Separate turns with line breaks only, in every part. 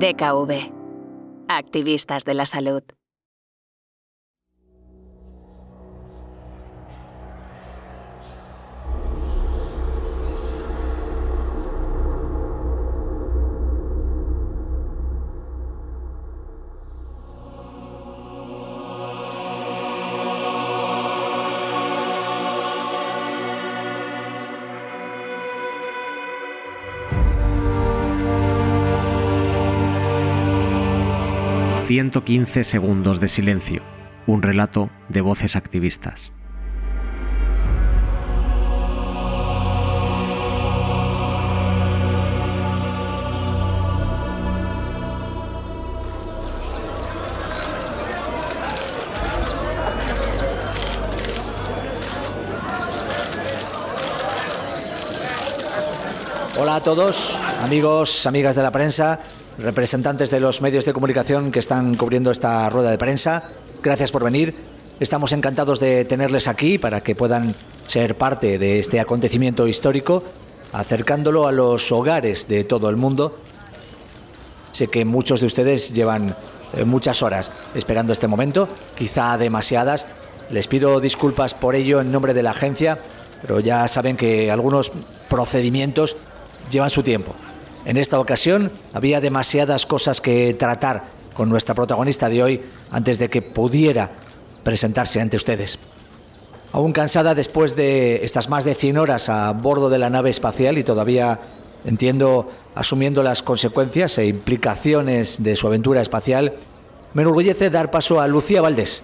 DKV. Activistas de la salud.
115 segundos de silencio, un relato de voces activistas.
Hola a todos, amigos, amigas de la prensa representantes de los medios de comunicación que están cubriendo esta rueda de prensa. Gracias por venir. Estamos encantados de tenerles aquí para que puedan ser parte de este acontecimiento histórico, acercándolo a los hogares de todo el mundo. Sé que muchos de ustedes llevan eh, muchas horas esperando este momento, quizá demasiadas. Les pido disculpas por ello en nombre de la agencia, pero ya saben que algunos procedimientos llevan su tiempo. En esta ocasión había demasiadas cosas que tratar con nuestra protagonista de hoy antes de que pudiera presentarse ante ustedes. Aún cansada después de estas más de 100 horas a bordo de la nave espacial y todavía, entiendo, asumiendo las consecuencias e implicaciones de su aventura espacial, me enorgullece dar paso a Lucía Valdés,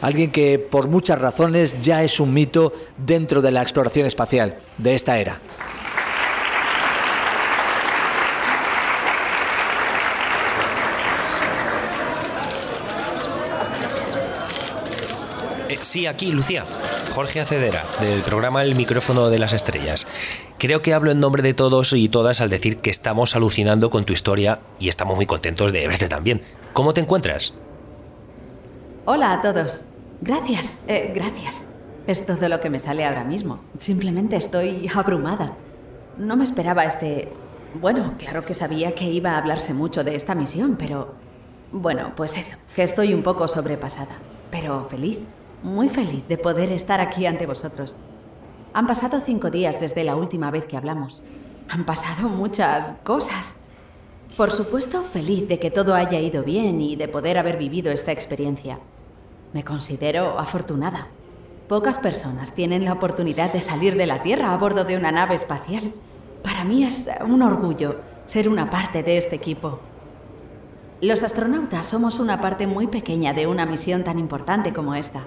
alguien que por muchas razones ya es un mito dentro de la exploración espacial de esta era.
Sí, aquí, Lucía. Jorge Acedera, del programa El micrófono de las estrellas. Creo que hablo en nombre de todos y todas al decir que estamos alucinando con tu historia y estamos muy contentos de verte también. ¿Cómo te encuentras?
Hola a todos. Gracias, eh, gracias. Es todo lo que me sale ahora mismo. Simplemente estoy abrumada. No me esperaba este... Bueno, claro que sabía que iba a hablarse mucho de esta misión, pero... Bueno, pues eso, que estoy un poco sobrepasada, pero feliz muy feliz de poder estar aquí ante vosotros. Han pasado cinco días desde la última vez que hablamos. Han pasado muchas cosas. Por supuesto, feliz de que todo haya ido bien y de poder haber vivido esta experiencia. Me considero afortunada. Pocas personas tienen la oportunidad de salir de la Tierra a bordo de una nave espacial. Para mí es un orgullo ser una parte de este equipo. Los astronautas somos una parte muy pequeña de una misión tan importante como esta.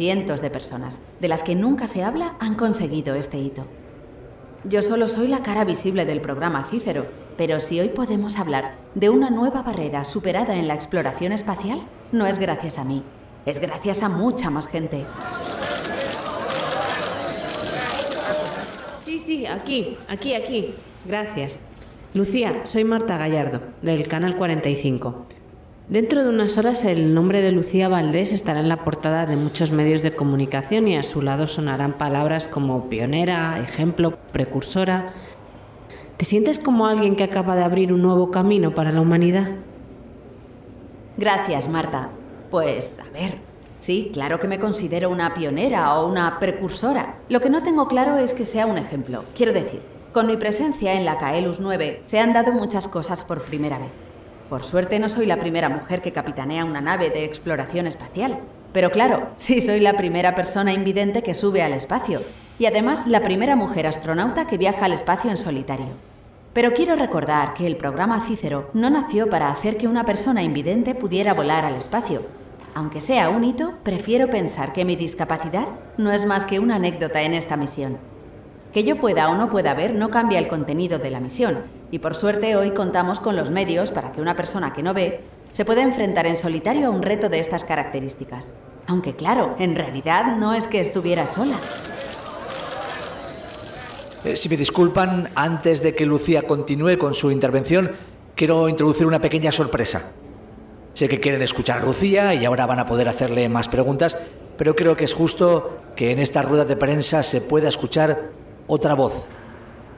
Cientos de personas, de las que nunca se habla, han conseguido este hito. Yo solo soy la cara visible del programa Cícero, pero si hoy podemos hablar de una nueva barrera superada en la exploración espacial, no es gracias a mí, es gracias a mucha más gente.
Sí, sí, aquí, aquí, aquí. Gracias. Lucía, soy Marta Gallardo, del Canal 45. Dentro de unas horas el nombre de Lucía Valdés estará en la portada de muchos medios de comunicación y a su lado sonarán palabras como pionera, ejemplo, precursora. ¿Te sientes como alguien que acaba de abrir un nuevo camino para la humanidad?
Gracias, Marta. Pues, a ver, sí, claro que me considero una pionera o una precursora. Lo que no tengo claro es que sea un ejemplo. Quiero decir, con mi presencia en la Caelus 9 se han dado muchas cosas por primera vez. Por suerte no soy la primera mujer que capitanea una nave de exploración espacial. Pero claro, sí soy la primera persona invidente que sube al espacio. Y además la primera mujer astronauta que viaja al espacio en solitario. Pero quiero recordar que el programa Cícero no nació para hacer que una persona invidente pudiera volar al espacio. Aunque sea un hito, prefiero pensar que mi discapacidad no es más que una anécdota en esta misión. Que yo pueda o no pueda ver no cambia el contenido de la misión, y por suerte hoy contamos con los medios para que una persona que no ve se pueda enfrentar en solitario a un reto de estas características. Aunque claro, en realidad no es que estuviera sola.
Eh, si me disculpan, antes de que Lucía continúe con su intervención, quiero introducir una pequeña sorpresa. Sé que quieren escuchar a Lucía y ahora van a poder hacerle más preguntas, pero creo que es justo que en esta rueda de prensa se pueda escuchar otra voz.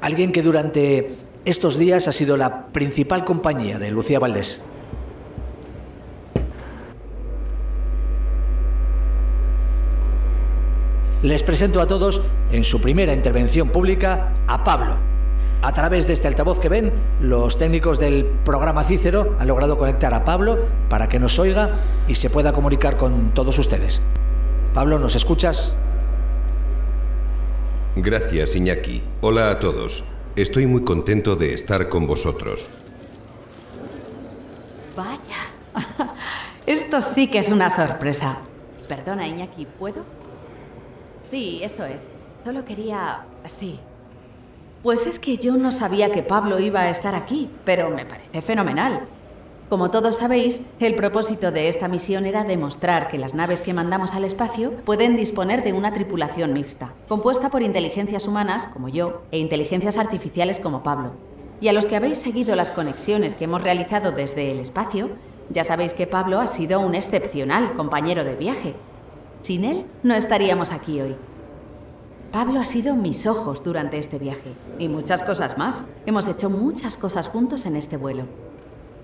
Alguien que durante estos días ha sido la principal compañía de Lucía Valdés. Les presento a todos, en su primera intervención pública, a Pablo. A través de este altavoz que ven, los técnicos del programa Cícero han logrado conectar a Pablo para que nos oiga y se pueda comunicar con todos ustedes. Pablo, ¿nos escuchas?
Gracias, Iñaki. Hola a todos. Estoy muy contento de estar con vosotros.
Vaya. Esto sí que es una sorpresa. Perdona, Iñaki, ¿puedo? Sí, eso es. Solo quería... Sí. Pues es que yo no sabía que Pablo iba a estar aquí, pero me parece fenomenal. Como todos sabéis, el propósito de esta misión era demostrar que las naves que mandamos al espacio pueden disponer de una tripulación mixta, compuesta por inteligencias humanas, como yo, e inteligencias artificiales como Pablo. Y a los que habéis seguido las conexiones que hemos realizado desde el espacio, ya sabéis que Pablo ha sido un excepcional compañero de viaje, sin él, no estaríamos aquí hoy. Pablo ha sido mis ojos durante este viaje y muchas cosas más. Hemos hecho muchas cosas juntos en este vuelo.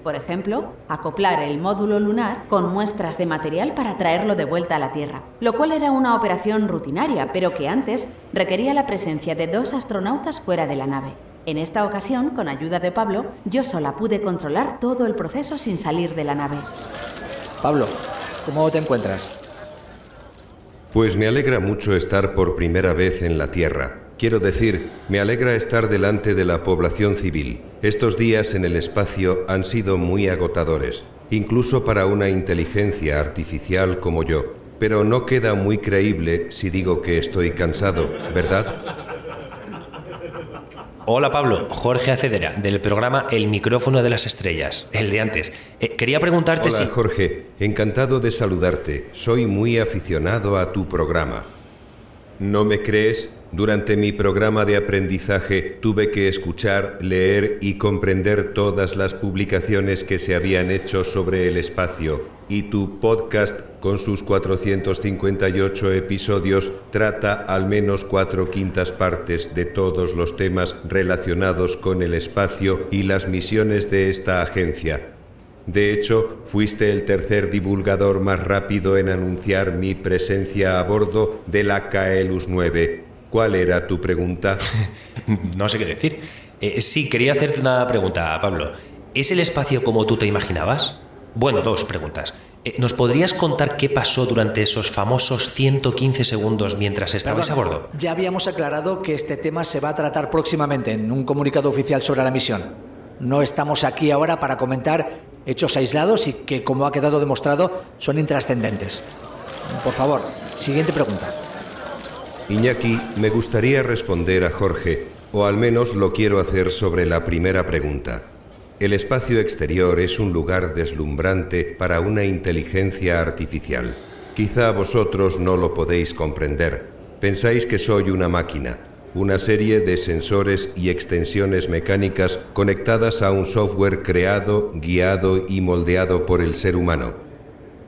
Por ejemplo, acoplar el módulo lunar con muestras de material para traerlo de vuelta a la Tierra, lo cual era una operación rutinaria, pero que antes requería la presencia de dos astronautas fuera de la nave. En esta ocasión, con ayuda de Pablo, yo sola pude controlar todo el proceso sin salir de la nave.
Pablo, ¿cómo te encuentras?
Pues me alegra mucho estar por primera vez en la Tierra. Quiero decir, me alegra estar delante de la población civil. Estos días en el espacio han sido muy agotadores, incluso para una inteligencia artificial como yo. Pero no queda muy creíble si digo que estoy cansado, ¿verdad?
Hola Pablo, Jorge Acedera, del programa El micrófono de las estrellas, el de antes. Eh, quería preguntarte
Hola,
si...
Jorge, encantado de saludarte. Soy muy aficionado a tu programa. ¿No me crees? Durante mi programa de aprendizaje tuve que escuchar, leer y comprender todas las publicaciones que se habían hecho sobre el espacio y tu podcast con sus 458 episodios trata al menos cuatro quintas partes de todos los temas relacionados con el espacio y las misiones de esta agencia. De hecho, fuiste el tercer divulgador más rápido en anunciar mi presencia a bordo de la Kaelus 9 ¿Cuál era tu pregunta?
no sé qué decir. Eh, sí, quería hacerte una pregunta, Pablo. ¿Es el espacio como tú te imaginabas? Bueno, dos preguntas. Eh, ¿Nos podrías contar qué pasó durante esos famosos 115 segundos mientras estabas a bordo?
Ya habíamos aclarado que este tema se va a tratar próximamente en un comunicado oficial sobre la misión. No estamos aquí ahora para comentar hechos aislados y que, como ha quedado demostrado, son intrascendentes. Por favor, siguiente pregunta.
Iñaki, me gustaría responder a Jorge, o al menos lo quiero hacer sobre la primera pregunta. El espacio exterior es un lugar deslumbrante para una inteligencia artificial. Quizá vosotros no lo podéis comprender. Pensáis que soy una máquina, una serie de sensores y extensiones mecánicas conectadas a un software creado, guiado y moldeado por el ser humano.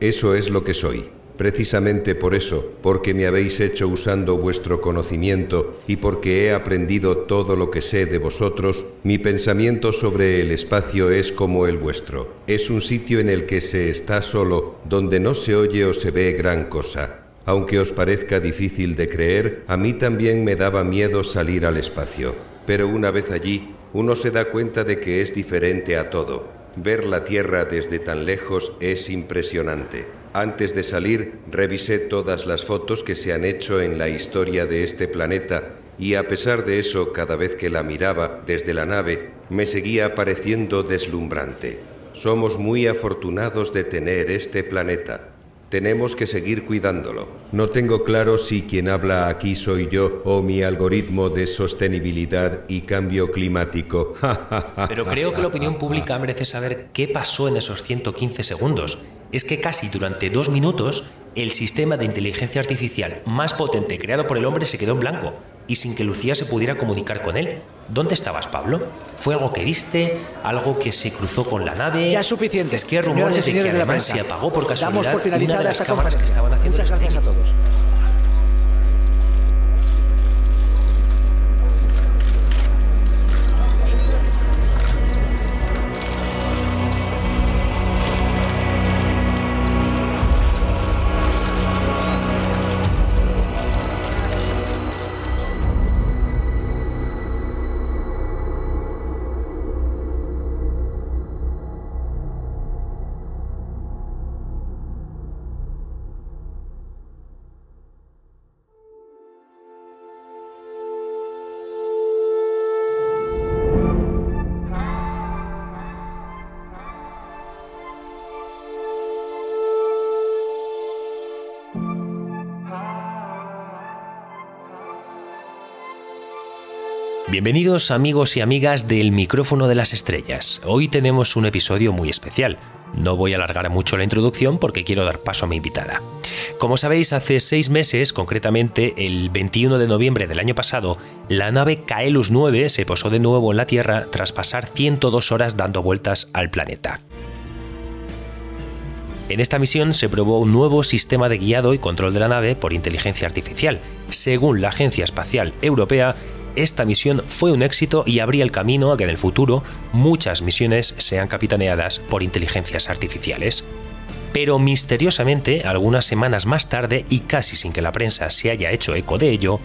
Eso es lo que soy. Precisamente por eso, porque me habéis hecho usando vuestro conocimiento y porque he aprendido todo lo que sé de vosotros, mi pensamiento sobre el espacio es como el vuestro. Es un sitio en el que se está solo, donde no se oye o se ve gran cosa. Aunque os parezca difícil de creer, a mí también me daba miedo salir al espacio. Pero una vez allí, uno se da cuenta de que es diferente a todo. Ver la Tierra desde tan lejos es impresionante. Antes de salir, revisé todas las fotos que se han hecho en la historia de este planeta y a pesar de eso, cada vez que la miraba desde la nave, me seguía pareciendo deslumbrante. Somos muy afortunados de tener este planeta. Tenemos que seguir cuidándolo. No tengo claro si quien habla aquí soy yo o mi algoritmo de sostenibilidad y cambio climático.
Pero creo que la opinión pública merece saber qué pasó en esos 115 segundos es que casi durante dos minutos el sistema de inteligencia artificial más potente creado por el hombre se quedó en blanco y sin que Lucía se pudiera comunicar con él. ¿Dónde estabas, Pablo? ¿Fue algo que viste? ¿Algo que se cruzó con la nave?
Ya es suficiente.
Es que hay rumores de que además se apagó por casualidad
Damos por finalizada
una de las cámaras que estaban haciendo
Muchas gracias a todos.
Bienvenidos amigos y amigas del micrófono de las estrellas. Hoy tenemos un episodio muy especial. No voy a alargar mucho la introducción porque quiero dar paso a mi invitada. Como sabéis, hace seis meses, concretamente el 21 de noviembre del año pasado, la nave Kaelus 9 se posó de nuevo en la Tierra tras pasar 102 horas dando vueltas al planeta. En esta misión se probó un nuevo sistema de guiado y control de la nave por inteligencia artificial. Según la Agencia Espacial Europea, esta misión fue un éxito y abría el camino a que en el futuro muchas misiones sean capitaneadas por inteligencias artificiales. Pero misteriosamente, algunas semanas más tarde, y casi sin que la prensa se haya hecho eco de ello,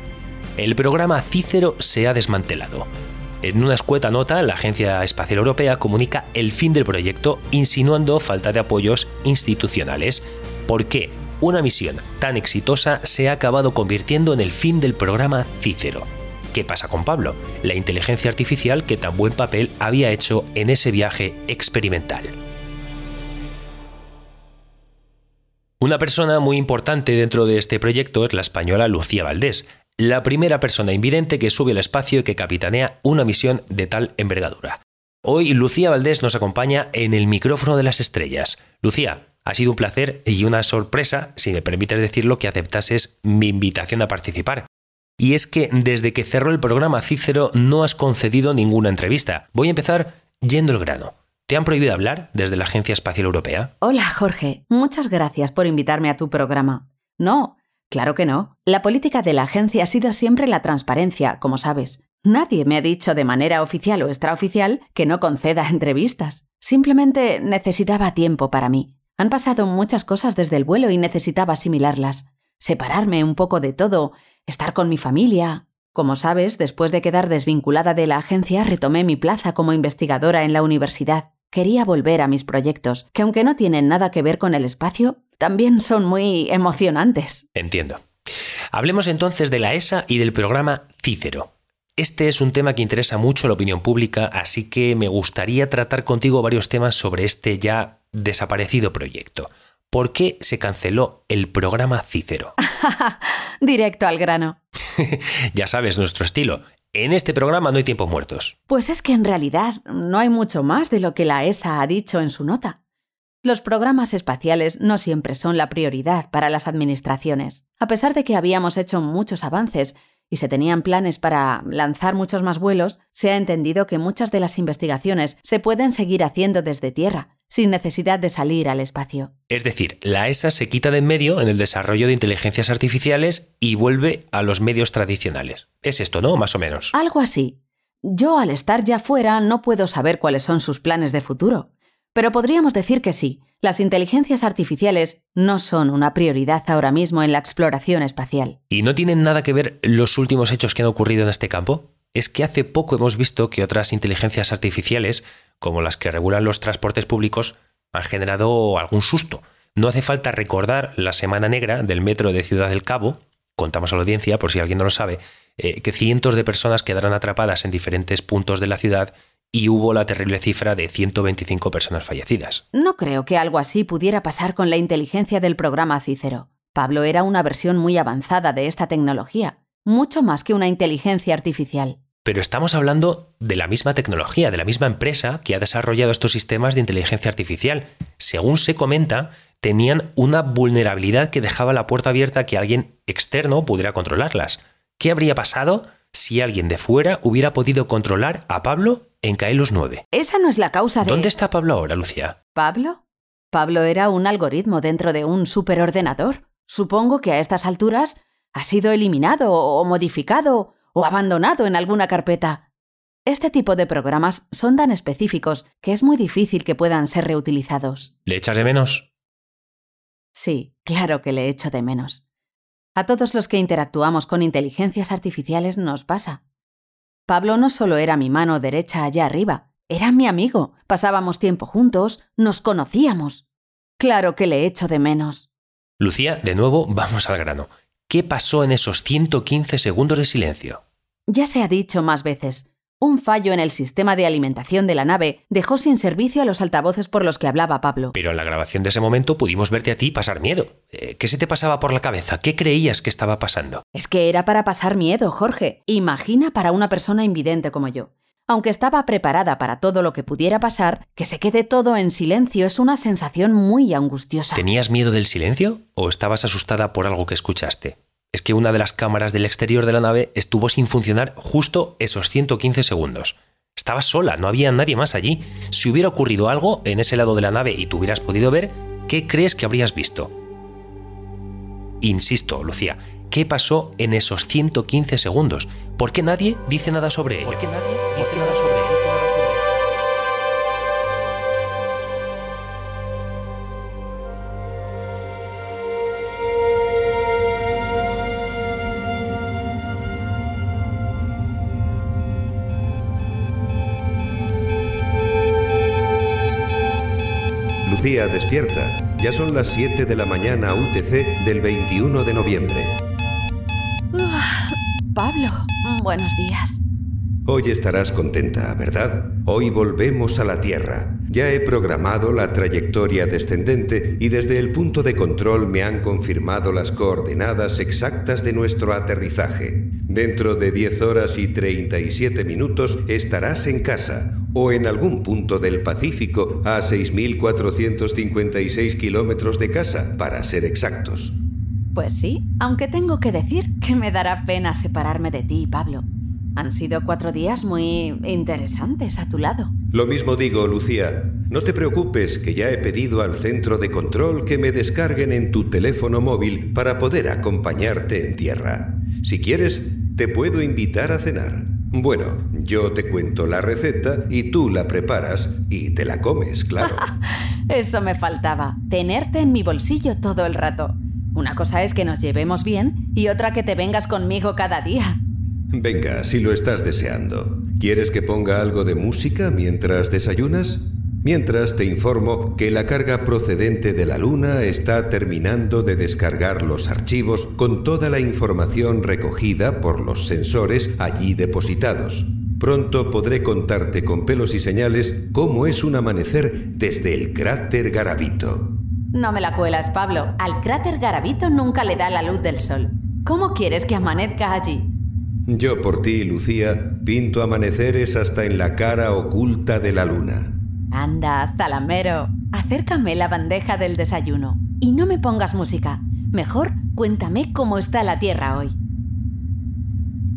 el programa Cícero se ha desmantelado. En una escueta nota, la Agencia Espacial Europea comunica el fin del proyecto, insinuando falta de apoyos institucionales. ¿Por qué? Una misión tan exitosa se ha acabado convirtiendo en el fin del programa Cícero. ¿Qué pasa con Pablo? La inteligencia artificial que tan buen papel había hecho en ese viaje experimental. Una persona muy importante dentro de este proyecto es la española Lucía Valdés, la primera persona invidente que sube al espacio y que capitanea una misión de tal envergadura. Hoy Lucía Valdés nos acompaña en el micrófono de las estrellas. Lucía, ha sido un placer y una sorpresa, si me permites decirlo, que aceptases mi invitación a participar. Y es que desde que cerró el programa Cícero no has concedido ninguna entrevista. Voy a empezar yendo al grano. ¿Te han prohibido hablar desde la Agencia Espacial Europea?
Hola, Jorge. Muchas gracias por invitarme a tu programa. No, claro que no. La política de la agencia ha sido siempre la transparencia, como sabes. Nadie me ha dicho de manera oficial o extraoficial que no conceda entrevistas. Simplemente necesitaba tiempo para mí. Han pasado muchas cosas desde el vuelo y necesitaba asimilarlas separarme un poco de todo, estar con mi familia. Como sabes, después de quedar desvinculada de la agencia, retomé mi plaza como investigadora en la universidad. Quería volver a mis proyectos, que aunque no tienen nada que ver con el espacio, también son muy emocionantes.
Entiendo. Hablemos entonces de la ESA y del programa Cícero. Este es un tema que interesa mucho a la opinión pública, así que me gustaría tratar contigo varios temas sobre este ya desaparecido proyecto. ¿Por qué se canceló el programa Cícero?
Directo al grano.
ya sabes nuestro estilo. En este programa no hay tiempos muertos.
Pues es que en realidad no hay mucho más de lo que la ESA ha dicho en su nota. Los programas espaciales no siempre son la prioridad para las administraciones. A pesar de que habíamos hecho muchos avances y se tenían planes para lanzar muchos más vuelos, se ha entendido que muchas de las investigaciones se pueden seguir haciendo desde Tierra, sin necesidad de salir al espacio.
Es decir, la ESA se quita de en medio en el desarrollo de inteligencias artificiales y vuelve a los medios tradicionales. Es esto, ¿no? Más o menos.
Algo así. Yo, al estar ya fuera, no puedo saber cuáles son sus planes de futuro. Pero podríamos decir que sí, las inteligencias artificiales no son una prioridad ahora mismo en la exploración espacial.
¿Y no tienen nada que ver los últimos hechos que han ocurrido en este campo? Es que hace poco hemos visto que otras inteligencias artificiales como las que regulan los transportes públicos, han generado algún susto. No hace falta recordar la Semana Negra del metro de Ciudad del Cabo, contamos a la audiencia, por si alguien no lo sabe, eh, que cientos de personas quedaron atrapadas en diferentes puntos de la ciudad y hubo la terrible cifra de 125 personas fallecidas.
No creo que algo así pudiera pasar con la inteligencia del programa Cícero. Pablo era una versión muy avanzada de esta tecnología, mucho más que una inteligencia artificial.
Pero estamos hablando de la misma tecnología, de la misma empresa que ha desarrollado estos sistemas de inteligencia artificial. Según se comenta, tenían una vulnerabilidad que dejaba la puerta abierta a que alguien externo pudiera controlarlas. ¿Qué habría pasado si alguien de fuera hubiera podido controlar a Pablo en Kaelos 9?
Esa no es la causa de...
¿Dónde está Pablo ahora, Lucía?
¿Pablo? Pablo era un algoritmo dentro de un superordenador. Supongo que a estas alturas ha sido eliminado o modificado o abandonado en alguna carpeta. Este tipo de programas son tan específicos que es muy difícil que puedan ser reutilizados.
¿Le echas de menos?
Sí, claro que le echo de menos. A todos los que interactuamos con inteligencias artificiales nos pasa. Pablo no solo era mi mano derecha allá arriba, era mi amigo, pasábamos tiempo juntos, nos conocíamos. Claro que le echo de menos.
Lucía, de nuevo, vamos al grano. ¿Qué pasó en esos 115 segundos de silencio?
Ya se ha dicho más veces, un fallo en el sistema de alimentación de la nave dejó sin servicio a los altavoces por los que hablaba Pablo.
Pero en la grabación de ese momento pudimos verte a ti pasar miedo. Eh, ¿Qué se te pasaba por la cabeza? ¿Qué creías que estaba pasando?
Es que era para pasar miedo, Jorge. Imagina para una persona invidente como yo. Aunque estaba preparada para todo lo que pudiera pasar, que se quede todo en silencio es una sensación muy angustiosa.
¿Tenías miedo del silencio o estabas asustada por algo que escuchaste? Es que una de las cámaras del exterior de la nave estuvo sin funcionar justo esos 115 segundos. Estabas sola, no había nadie más allí. Si hubiera ocurrido algo en ese lado de la nave y tú hubieras podido ver, ¿qué crees que habrías visto? Insisto, Lucía, ¿qué pasó en esos 115 segundos? ¿Por qué nadie dice nada sobre ello? ¿Por qué nadie dice nada sobre ello?
Despierta. Ya son las 7 de la mañana UTC del 21 de noviembre.
Pablo, buenos días.
Hoy estarás contenta, ¿verdad? Hoy volvemos a la Tierra. Ya he programado la trayectoria descendente y desde el punto de control me han confirmado las coordenadas exactas de nuestro aterrizaje. Dentro de 10 horas y 37 minutos estarás en casa o en algún punto del Pacífico a 6.456 kilómetros de casa, para ser exactos.
Pues sí, aunque tengo que decir que me dará pena separarme de ti, Pablo. Han sido cuatro días muy interesantes a tu lado.
Lo mismo digo, Lucía. No te preocupes, que ya he pedido al centro de control que me descarguen en tu teléfono móvil para poder acompañarte en tierra. Si quieres, te puedo invitar a cenar. Bueno, yo te cuento la receta y tú la preparas y te la comes, claro.
Eso me faltaba, tenerte en mi bolsillo todo el rato. Una cosa es que nos llevemos bien y otra que te vengas conmigo cada día.
Venga, si lo estás deseando. ¿Quieres que ponga algo de música mientras desayunas? Mientras te informo que la carga procedente de la Luna está terminando de descargar los archivos con toda la información recogida por los sensores allí depositados. Pronto podré contarte con pelos y señales cómo es un amanecer desde el cráter Garavito.
No me la cuelas, Pablo. Al cráter Garavito nunca le da la luz del sol. ¿Cómo quieres que amanezca allí?
Yo por ti, Lucía, pinto amaneceres hasta en la cara oculta de la luna.
Anda, Zalamero, acércame la bandeja del desayuno y no me pongas música. Mejor cuéntame cómo está la Tierra hoy.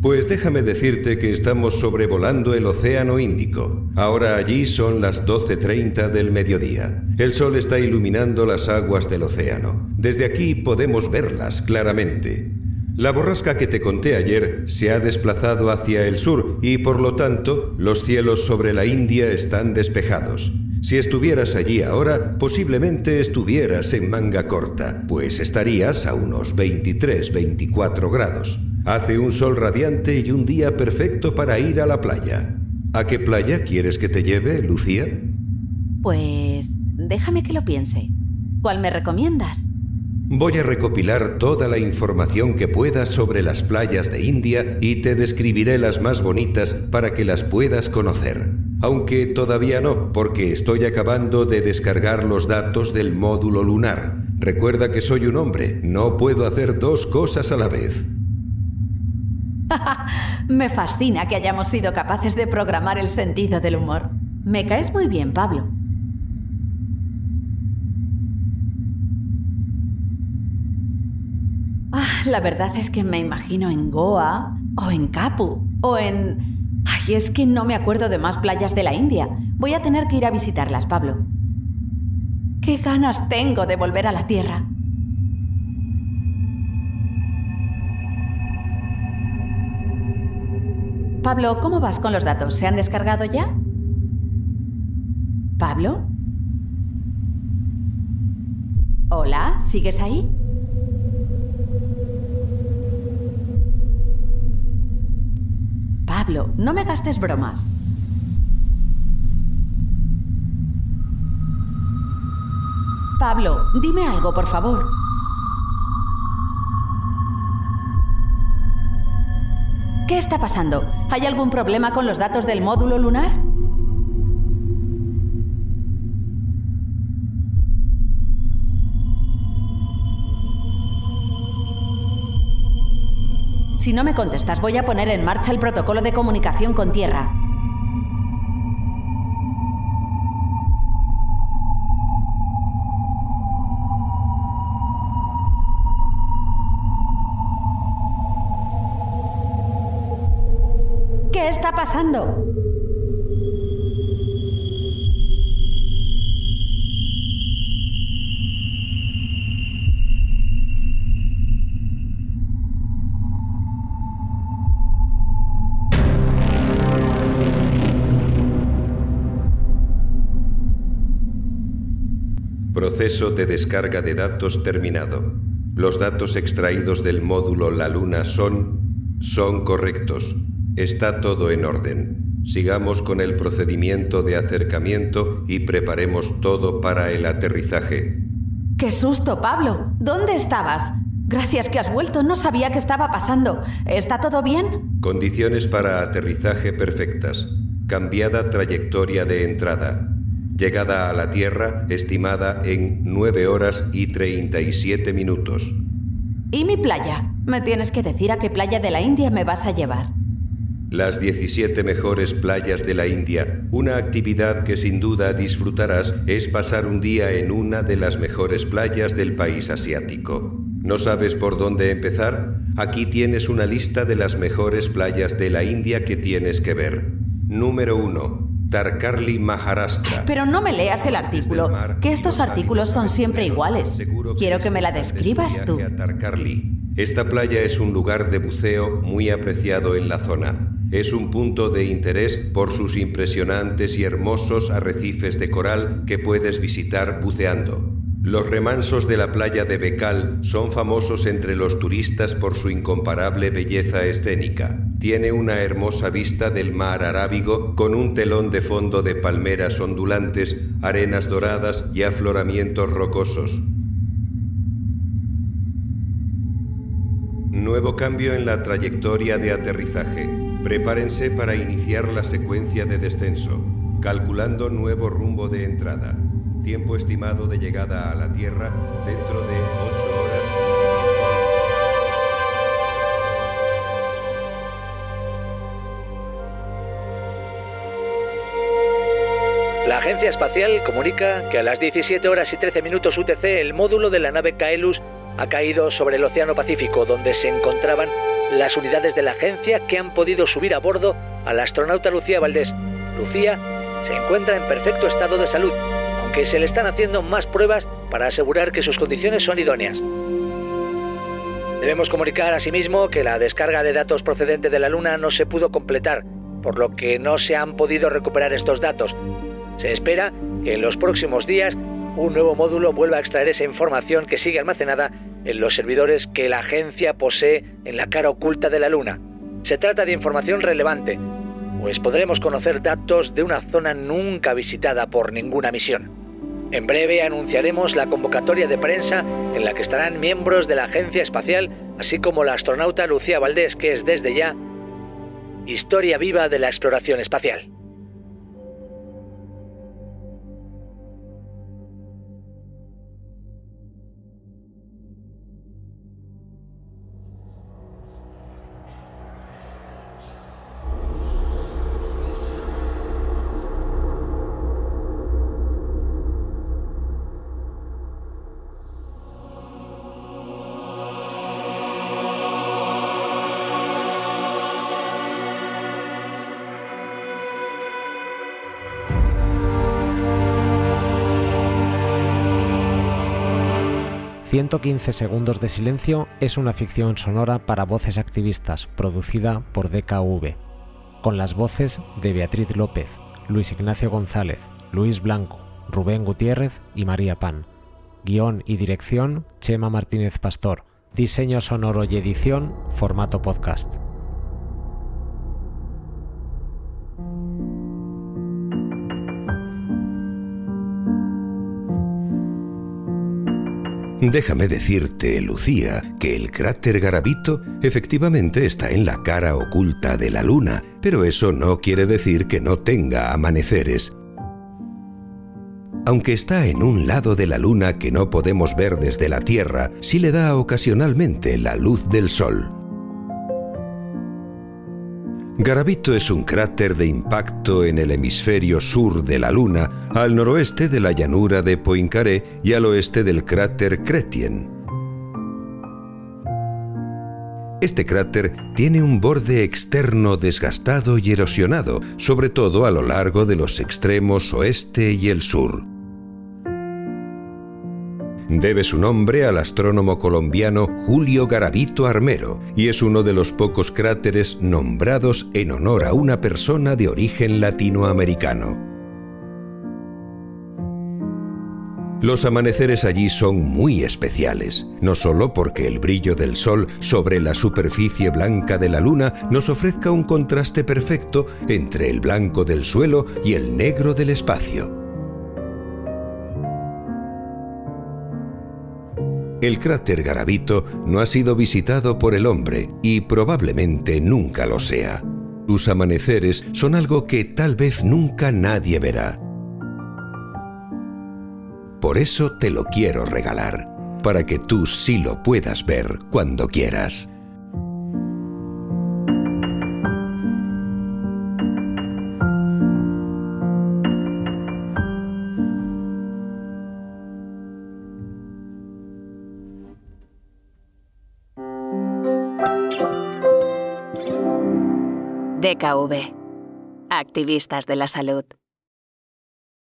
Pues déjame decirte que estamos sobrevolando el Océano Índico. Ahora allí son las 12.30 del mediodía. El sol está iluminando las aguas del océano. Desde aquí podemos verlas claramente. La borrasca que te conté ayer se ha desplazado hacia el sur y por lo tanto los cielos sobre la India están despejados. Si estuvieras allí ahora, posiblemente estuvieras en manga corta, pues estarías a unos 23-24 grados. Hace un sol radiante y un día perfecto para ir a la playa. ¿A qué playa quieres que te lleve, Lucía?
Pues déjame que lo piense. ¿Cuál me recomiendas?
Voy a recopilar toda la información que pueda sobre las playas de India y te describiré las más bonitas para que las puedas conocer. Aunque todavía no, porque estoy acabando de descargar los datos del módulo lunar. Recuerda que soy un hombre, no puedo hacer dos cosas a la vez.
Me fascina que hayamos sido capaces de programar el sentido del humor. Me caes muy bien, Pablo. la verdad es que me imagino en Goa, o en Kapu, o en... Ay, es que no me acuerdo de más playas de la India. Voy a tener que ir a visitarlas, Pablo. ¡Qué ganas tengo de volver a la Tierra! Pablo, ¿cómo vas con los datos? ¿Se han descargado ya? ¿Pablo? Hola, ¿sigues ahí? Pablo, no me gastes bromas. Pablo, dime algo, por favor. ¿Qué está pasando? ¿Hay algún problema con los datos del módulo lunar? Si no me contestas, voy a poner en marcha el protocolo de comunicación con Tierra. ¿Qué está pasando?
Proceso de descarga de datos terminado. Los datos extraídos del módulo La Luna son... son correctos. Está todo en orden. Sigamos con el procedimiento de acercamiento y preparemos todo para el aterrizaje.
¡Qué susto, Pablo! ¿Dónde estabas? Gracias que has vuelto, no sabía qué estaba pasando. ¿Está todo bien?
Condiciones para aterrizaje perfectas. Cambiada trayectoria de entrada. Llegada a la Tierra estimada en 9 horas y 37 minutos.
¿Y mi playa? Me tienes que decir a qué playa de la India me vas a llevar.
Las 17 mejores playas de la India. Una actividad que sin duda disfrutarás es pasar un día en una de las mejores playas del país asiático. ¿No sabes por dónde empezar? Aquí tienes una lista de las mejores playas de la India que tienes que ver. Número 1. Tarkarli Maharashtra.
Pero no me leas el artículo, que estos artículos son siempre iguales. Quiero que me la describas tú.
Esta playa es un lugar de buceo muy apreciado en la zona. Es un punto de interés por sus impresionantes y hermosos arrecifes de coral que puedes visitar buceando. Los remansos de la playa de Becal son famosos entre los turistas por su incomparable belleza escénica. Tiene una hermosa vista del mar Arábigo con un telón de fondo de palmeras ondulantes, arenas doradas y afloramientos rocosos. Nuevo cambio en la trayectoria de aterrizaje. Prepárense para iniciar la secuencia de descenso, calculando nuevo rumbo de entrada. Tiempo estimado de llegada a la Tierra dentro de 8 horas y 15
La Agencia Espacial comunica que a las 17 horas y 13 minutos UTC el módulo de la nave Kaelus ha caído sobre el Océano Pacífico, donde se encontraban las unidades de la agencia que han podido subir a bordo al astronauta Lucía Valdés. Lucía se encuentra en perfecto estado de salud, aunque se le están haciendo más pruebas para asegurar que sus condiciones son idóneas. Debemos comunicar asimismo que la descarga de datos procedente de la Luna no se pudo completar, por lo que no se han podido recuperar estos datos. Se espera que en los próximos días un nuevo módulo vuelva a extraer esa información que sigue almacenada en los servidores que la agencia posee en la cara oculta de la Luna. Se trata de información relevante, pues podremos conocer datos de una zona nunca visitada por ninguna misión. En breve anunciaremos la convocatoria de prensa en la que estarán miembros de la Agencia Espacial, así como la astronauta Lucía Valdés, que es desde ya historia viva de la exploración espacial.
...115 segundos de silencio es una ficción sonora para voces activistas producida por DKV, con las voces de Beatriz López, Luis Ignacio González, Luis Blanco, Rubén Gutiérrez y María Pan. Guión y dirección Chema Martínez Pastor. Diseño sonoro y edición formato podcast.
Déjame decirte, Lucía, que el cráter Garavito efectivamente está en la cara oculta de la Luna, pero eso no quiere decir que no tenga amaneceres. Aunque está en un lado de la Luna que no podemos ver desde la Tierra, sí le da ocasionalmente la luz del Sol. Garavito es un cráter de impacto en el hemisferio sur de la Luna, al noroeste de la llanura de Poincaré y al oeste del cráter Cretien. Este cráter tiene un borde externo desgastado y erosionado, sobre todo a lo largo de los extremos oeste y el sur. Debe su nombre al astrónomo colombiano Julio Garavito Armero y es uno de los pocos cráteres nombrados en honor a una persona de origen latinoamericano. Los amaneceres allí son muy especiales, no solo porque el brillo del sol sobre la superficie blanca de la luna nos ofrezca un contraste perfecto entre el blanco del suelo y el negro del espacio. El cráter Garavito no ha sido visitado por el hombre y probablemente nunca lo sea. Sus amaneceres son algo que tal vez nunca nadie verá. Por eso te lo quiero regalar, para que tú sí lo puedas ver cuando quieras.
DKV. Activistas de la salud.